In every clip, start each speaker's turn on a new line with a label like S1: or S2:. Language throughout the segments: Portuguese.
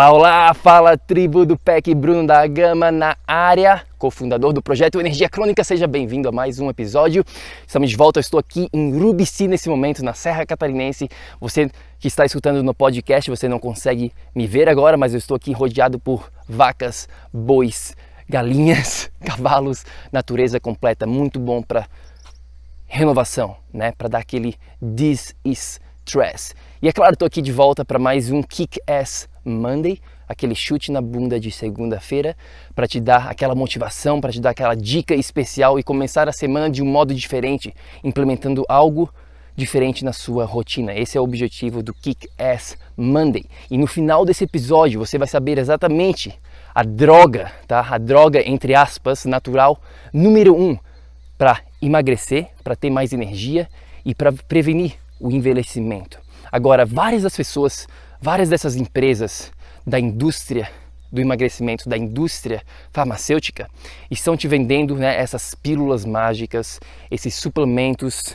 S1: Olá, fala tribo do PEC Bruno da Gama na área, cofundador do projeto Energia Crônica. Seja bem-vindo a mais um episódio. Estamos de volta, eu estou aqui em Rubici nesse momento, na Serra Catarinense. Você que está escutando no podcast, você não consegue me ver agora, mas eu estou aqui rodeado por vacas, bois, galinhas, cavalos, natureza completa, muito bom para renovação, né? Para dar aquele this is stress. E é claro, estou aqui de volta para mais um Kick Ass Monday, aquele chute na bunda de segunda-feira, para te dar aquela motivação, para te dar aquela dica especial e começar a semana de um modo diferente, implementando algo diferente na sua rotina. Esse é o objetivo do Kick Ass Monday. E no final desse episódio você vai saber exatamente a droga, tá? A droga entre aspas natural número um para emagrecer, para ter mais energia e para prevenir o envelhecimento. Agora, várias das pessoas várias dessas empresas da indústria do emagrecimento, da indústria farmacêutica, estão te vendendo né, essas pílulas mágicas, esses suplementos,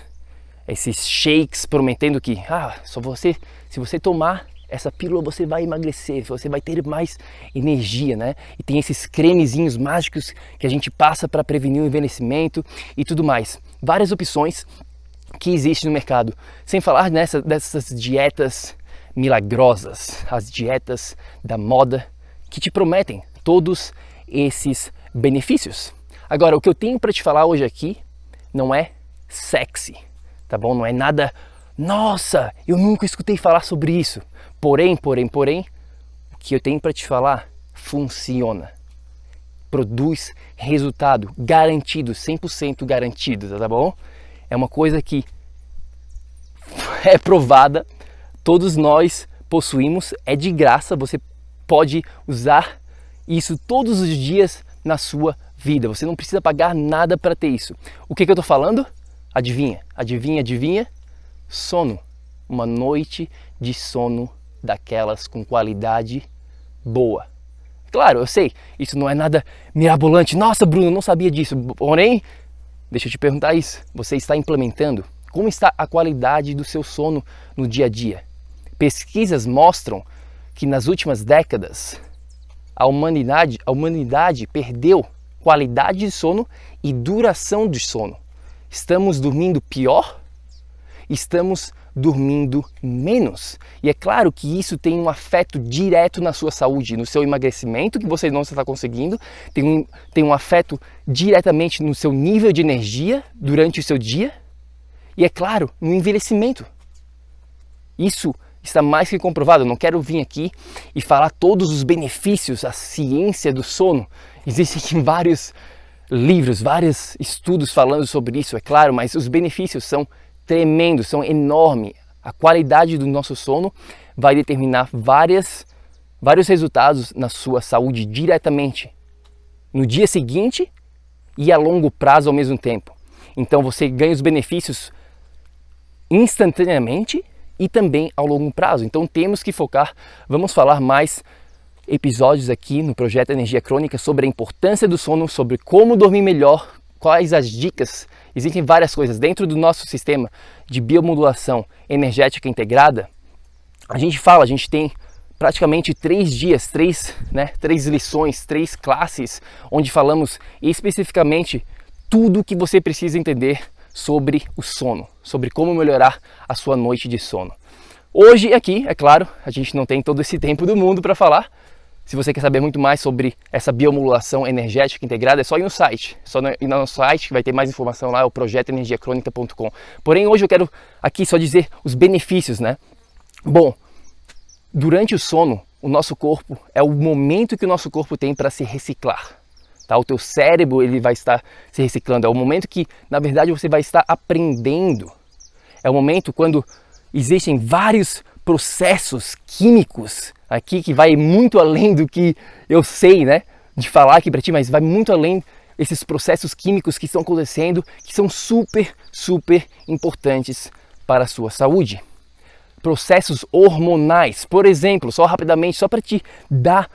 S1: esses shakes, prometendo que ah, só você, se você tomar essa pílula você vai emagrecer, você vai ter mais energia, né? E tem esses cremezinhos mágicos que a gente passa para prevenir o envelhecimento e tudo mais. Várias opções que existem no mercado. Sem falar nessa, dessas dietas milagrosas, as dietas da moda que te prometem todos esses benefícios. Agora, o que eu tenho para te falar hoje aqui não é sexy, tá bom? Não é nada, nossa, eu nunca escutei falar sobre isso. Porém, porém, porém, o que eu tenho para te falar funciona. Produz resultado garantido, 100% garantido, tá bom? É uma coisa que é provada todos nós possuímos, é de graça, você pode usar isso todos os dias na sua vida. Você não precisa pagar nada para ter isso. O que, que eu estou falando? Adivinha, adivinha, adivinha? Sono. Uma noite de sono daquelas com qualidade boa. Claro, eu sei, isso não é nada mirabolante. Nossa, Bruno, não sabia disso. Porém, deixa eu te perguntar isso. Você está implementando? Como está a qualidade do seu sono no dia a dia? Pesquisas mostram que nas últimas décadas a humanidade, a humanidade perdeu qualidade de sono e duração de sono. Estamos dormindo pior? Estamos dormindo menos. E é claro que isso tem um afeto direto na sua saúde, no seu emagrecimento que você não está conseguindo, tem um, tem um afeto diretamente no seu nível de energia durante o seu dia e, é claro, no envelhecimento. Isso está mais que comprovado. Eu não quero vir aqui e falar todos os benefícios, a ciência do sono. Existem vários livros, vários estudos falando sobre isso, é claro, mas os benefícios são tremendos, são enormes. A qualidade do nosso sono vai determinar várias, vários resultados na sua saúde diretamente no dia seguinte e a longo prazo ao mesmo tempo. Então você ganha os benefícios instantaneamente e também ao longo prazo. Então temos que focar, vamos falar mais episódios aqui no projeto Energia Crônica sobre a importância do sono, sobre como dormir melhor, quais as dicas. Existem várias coisas dentro do nosso sistema de biomodulação energética integrada. a gente fala, a gente tem praticamente três dias, três, né, três lições, três classes, onde falamos especificamente tudo o que você precisa entender sobre o sono, sobre como melhorar a sua noite de sono. Hoje aqui, é claro, a gente não tem todo esse tempo do mundo para falar. Se você quer saber muito mais sobre essa biomodulação energética integrada, é só ir no site. Só ir no nosso site que vai ter mais informação lá, é o projetoenergiacronica.com. Porém, hoje eu quero aqui só dizer os benefícios, né? Bom, durante o sono, o nosso corpo é o momento que o nosso corpo tem para se reciclar. Tá? O teu cérebro ele vai estar se reciclando. É o momento que, na verdade, você vai estar aprendendo. É o momento quando existem vários processos químicos aqui que vai muito além do que eu sei, né, de falar aqui para ti, mas vai muito além esses processos químicos que estão acontecendo, que são super, super importantes para a sua saúde. Processos hormonais, por exemplo, só rapidamente, só para te dar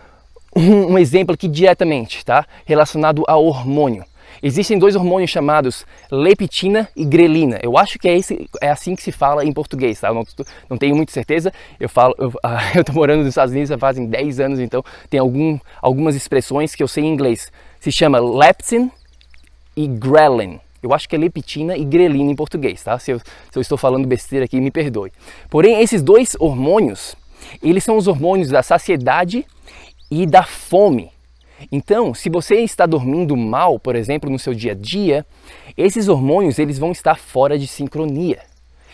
S1: um, exemplo aqui diretamente, tá? Relacionado a hormônio. Existem dois hormônios chamados leptina e grelina. Eu acho que é, esse, é assim que se fala em português, tá? Eu não, não tenho muita certeza. Eu falo, eu, ah, eu tô morando nos Estados Unidos já fazem 10 anos, então tem algum, algumas expressões que eu sei em inglês. Se chama leptin e grelin. Eu acho que é leptina e grelina em português, tá? Se eu, se eu estou falando besteira aqui, me perdoe. Porém, esses dois hormônios, eles são os hormônios da saciedade e da fome. Então, se você está dormindo mal, por exemplo, no seu dia a dia, esses hormônios eles vão estar fora de sincronia.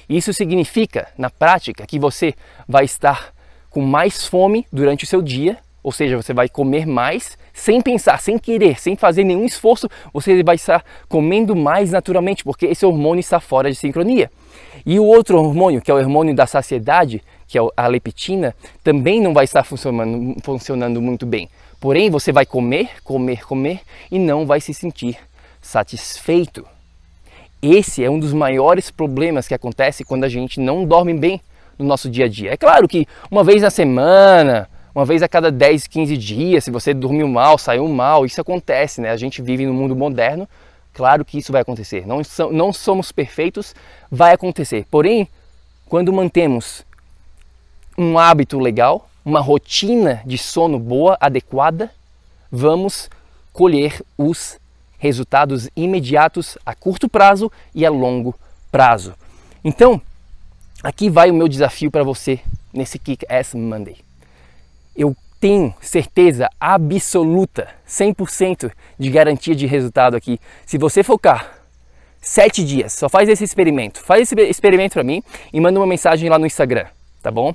S1: Isso significa, na prática, que você vai estar com mais fome durante o seu dia, ou seja, você vai comer mais sem pensar, sem querer, sem fazer nenhum esforço, você vai estar comendo mais naturalmente, porque esse hormônio está fora de sincronia. E o outro hormônio, que é o hormônio da saciedade, que é a leptina, também não vai estar funcionando, funcionando muito bem. Porém, você vai comer, comer, comer e não vai se sentir satisfeito. Esse é um dos maiores problemas que acontece quando a gente não dorme bem no nosso dia a dia. É claro que uma vez na semana, uma vez a cada 10, 15 dias, se você dormiu mal, saiu mal, isso acontece, né? A gente vive no mundo moderno, claro que isso vai acontecer. Não, não somos perfeitos, vai acontecer. Porém, quando mantemos um hábito legal, uma rotina de sono boa, adequada, vamos colher os resultados imediatos a curto prazo e a longo prazo. Então, aqui vai o meu desafio para você nesse Kick Ass Monday. Eu tenho certeza absoluta, 100% de garantia de resultado aqui. Se você focar sete dias, só faz esse experimento. Faz esse experimento para mim e manda uma mensagem lá no Instagram, tá bom?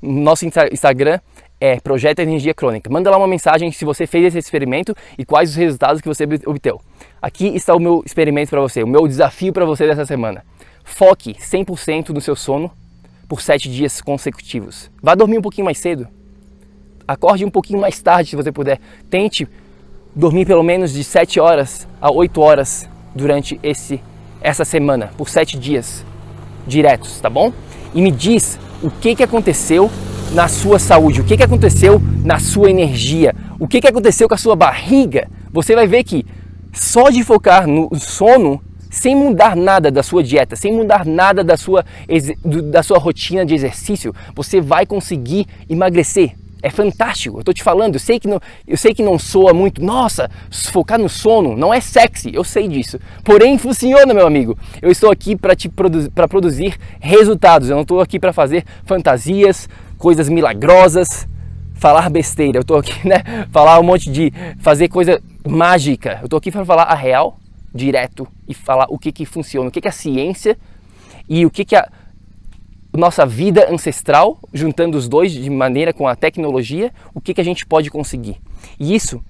S1: Nosso Instagram é Projeto Energia Crônica. Manda lá uma mensagem se você fez esse experimento e quais os resultados que você obteve. Aqui está o meu experimento para você, o meu desafio para você dessa semana. Foque 100% no seu sono por 7 dias consecutivos. Vá dormir um pouquinho mais cedo. Acorde um pouquinho mais tarde se você puder. Tente dormir pelo menos de 7 horas a 8 horas durante esse, essa semana, por 7 dias diretos, tá bom? E me diz o que, que aconteceu na sua saúde, o que, que aconteceu na sua energia, o que, que aconteceu com a sua barriga. Você vai ver que só de focar no sono, sem mudar nada da sua dieta, sem mudar nada da sua, da sua rotina de exercício, você vai conseguir emagrecer. É fantástico, eu tô te falando, eu sei que não, eu sei que não soa muito, nossa, focar no sono não é sexy, eu sei disso. Porém funciona, meu amigo. Eu estou aqui para te produ para produzir resultados. Eu não estou aqui para fazer fantasias, coisas milagrosas, falar besteira. Eu estou aqui, né, falar um monte de fazer coisa mágica. Eu estou aqui para falar a real, direto e falar o que que funciona, o que que é a ciência e o que que a nossa vida ancestral, juntando os dois de maneira com a tecnologia, o que, que a gente pode conseguir. E isso,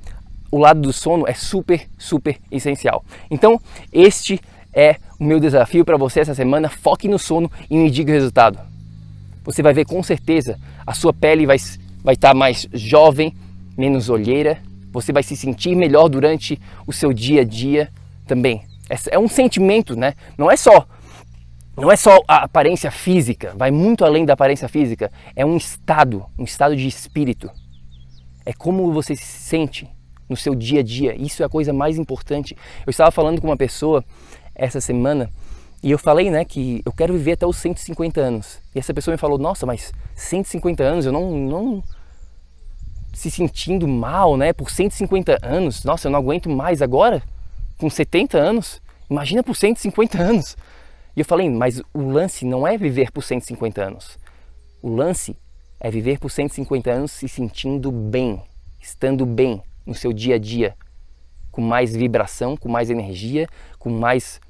S1: o lado do sono é super, super essencial. Então, este é o meu desafio para você essa semana. Foque no sono e me diga o resultado. Você vai ver com certeza a sua pele vai vai estar tá mais jovem, menos olheira. Você vai se sentir melhor durante o seu dia a dia também. É um sentimento, né? Não é só não é só a aparência física, vai muito além da aparência física, é um estado, um estado de espírito. É como você se sente no seu dia a dia. Isso é a coisa mais importante. Eu estava falando com uma pessoa essa semana E eu falei, né, que eu quero viver até os 150 anos. E essa pessoa me falou: "Nossa, mas 150 anos, eu não não se sentindo mal, né, por 150 anos. Nossa, eu não aguento mais agora com 70 anos. Imagina por 150 anos". E eu falei: "Mas o lance não é viver por 150 anos. O lance é viver por 150 anos se sentindo bem, estando bem no seu dia a dia, com mais vibração, com mais energia, com mais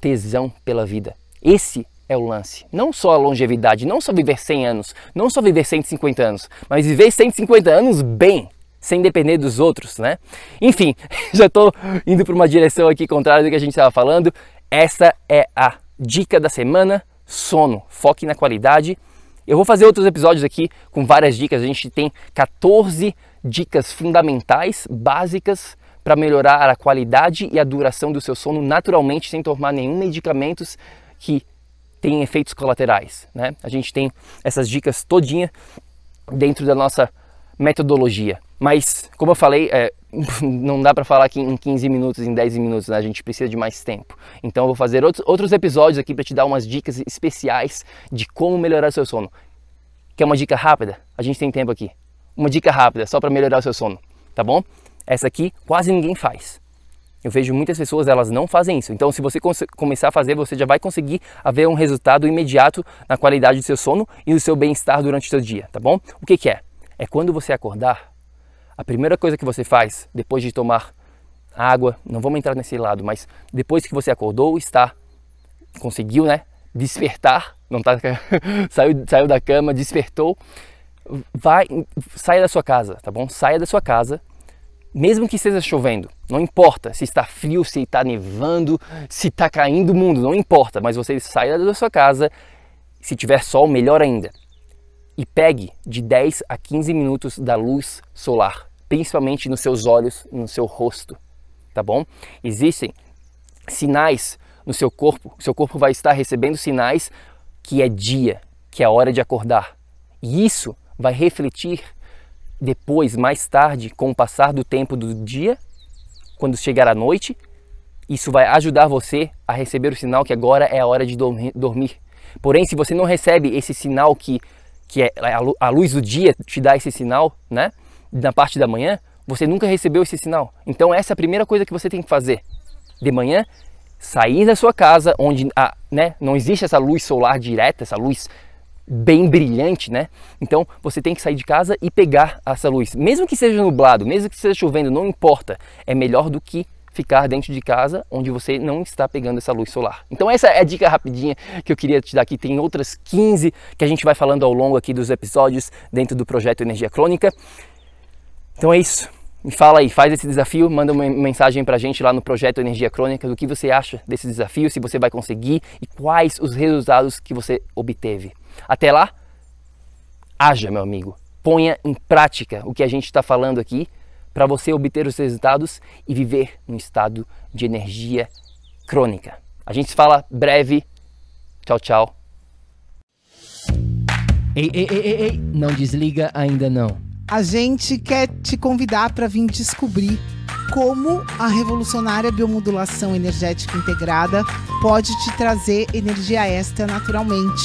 S1: tesão pela vida. Esse é o lance. Não só a longevidade, não só viver 100 anos, não só viver 150 anos, mas viver 150 anos bem, sem depender dos outros, né? Enfim, já estou indo para uma direção aqui contrária do que a gente estava falando. Essa é a dica da semana: sono. Foque na qualidade. Eu vou fazer outros episódios aqui com várias dicas. A gente tem 14 dicas fundamentais, básicas para melhorar a qualidade e a duração do seu sono naturalmente, sem tomar nenhum medicamentos que tenham efeitos colaterais. Né? A gente tem essas dicas todinha dentro da nossa metodologia. Mas, como eu falei, é, não dá para falar aqui em 15 minutos, em 10 minutos, né? a gente precisa de mais tempo. Então eu vou fazer outros, episódios aqui para te dar umas dicas especiais de como melhorar o seu sono. Quer uma dica rápida? A gente tem tempo aqui. Uma dica rápida, só para melhorar o seu sono, tá bom? Essa aqui quase ninguém faz. Eu vejo muitas pessoas, elas não fazem isso. Então, se você começar a fazer, você já vai conseguir haver um resultado imediato na qualidade do seu sono e do seu bem-estar durante o seu dia, tá bom? O que, que é? É quando você acordar, a primeira coisa que você faz depois de tomar água, não vamos entrar nesse lado, mas depois que você acordou, está conseguiu, né, despertar, não tá saiu, saiu da cama, despertou, vai saia da sua casa, tá bom? Saia da sua casa mesmo que esteja chovendo, não importa se está frio, se está nevando, se está caindo o mundo, não importa, mas você saia da sua casa, se tiver sol, melhor ainda. E pegue de 10 a 15 minutos da luz solar, principalmente nos seus olhos, no seu rosto, tá bom? Existem sinais no seu corpo, o seu corpo vai estar recebendo sinais que é dia, que é hora de acordar. E isso vai refletir depois, mais tarde, com o passar do tempo do dia, quando chegar a noite, isso vai ajudar você a receber o sinal que agora é a hora de dormir. Porém, se você não recebe esse sinal que, que é a luz do dia te dá esse sinal, né? Na parte da manhã, você nunca recebeu esse sinal. Então essa é a primeira coisa que você tem que fazer. De manhã, sair da sua casa onde a, né, não existe essa luz solar direta, essa luz bem brilhante, né? Então você tem que sair de casa e pegar essa luz. Mesmo que seja nublado, mesmo que esteja chovendo, não importa. É melhor do que ficar dentro de casa onde você não está pegando essa luz solar. Então essa é a dica rapidinha que eu queria te dar aqui. Tem outras 15 que a gente vai falando ao longo aqui dos episódios dentro do projeto Energia Crônica. Então é isso. Me fala aí, faz esse desafio, manda uma mensagem pra gente lá no projeto Energia Crônica do que você acha desse desafio, se você vai conseguir e quais os resultados que você obteve. Até lá, haja, meu amigo. Ponha em prática o que a gente está falando aqui para você obter os resultados e viver num estado de energia crônica. A gente se fala breve. Tchau, tchau.
S2: Ei, ei, ei, ei, ei, não desliga ainda não.
S3: A gente quer te convidar para vir descobrir como a revolucionária biomodulação energética integrada pode te trazer energia extra naturalmente